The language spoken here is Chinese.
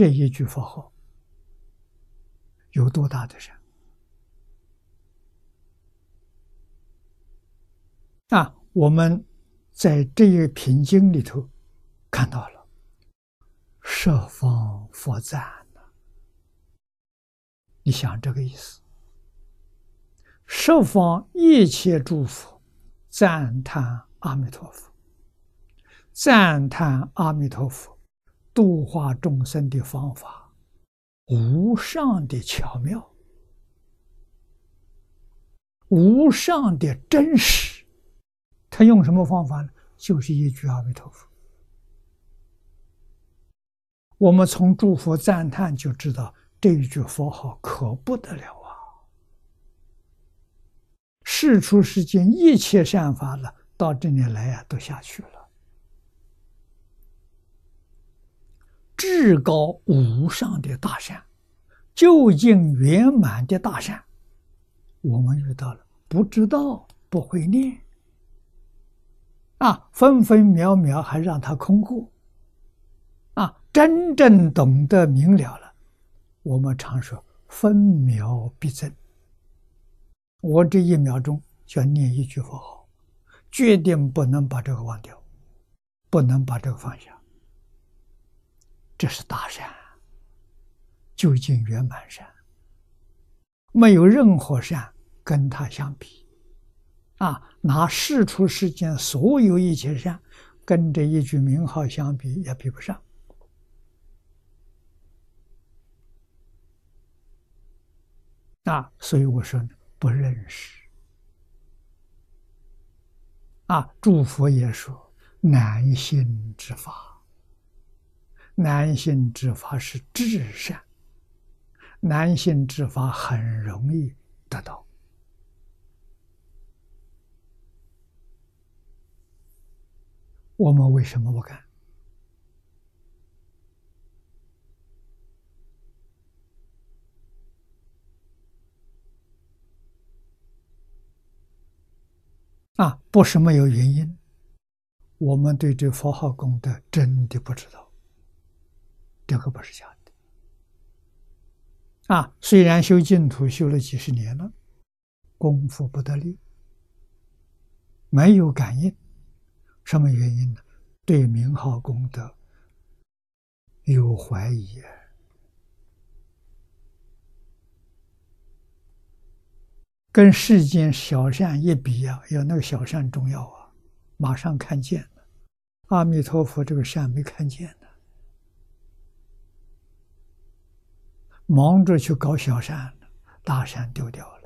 这一句佛号有多大的人啊！我们在这一品经里头看到了“十方佛赞”呢，你想这个意思？十方一切诸佛赞叹阿弥陀佛，赞叹阿弥陀佛。度化众生的方法，无上的巧妙，无上的真实。他用什么方法呢？就是一句阿弥陀佛。我们从诸佛赞叹就知道，这一句佛号可不得了啊！世出世间一切善法了，到这里来呀，都下去了。至高无上的大善，究竟圆满的大善，我们遇到了，不知道不会念，啊，分分秒秒还让他空过，啊，真正懂得明了了，我们常说分秒必争。我这一秒钟就要念一句佛号，决定不能把这个忘掉，不能把这个放下。这是大善，究竟圆满善，没有任何善跟他相比，啊，拿世出世间所有一切善，跟这一句名号相比也比不上，啊，所以我说不认识，啊，诸佛也说难信之法。男性之法是至善，男性之法很容易得到。我们为什么不敢？啊，不是没有原因。我们对这佛号功德真的不知道。这个不是假的啊！虽然修净土修了几十年了，功夫不得力，没有感应，什么原因呢？对名号功德有怀疑，跟世间小善一比啊，有那个小善重要啊，马上看见了。阿弥陀佛，这个善没看见。忙着去搞小山，大山丢掉了。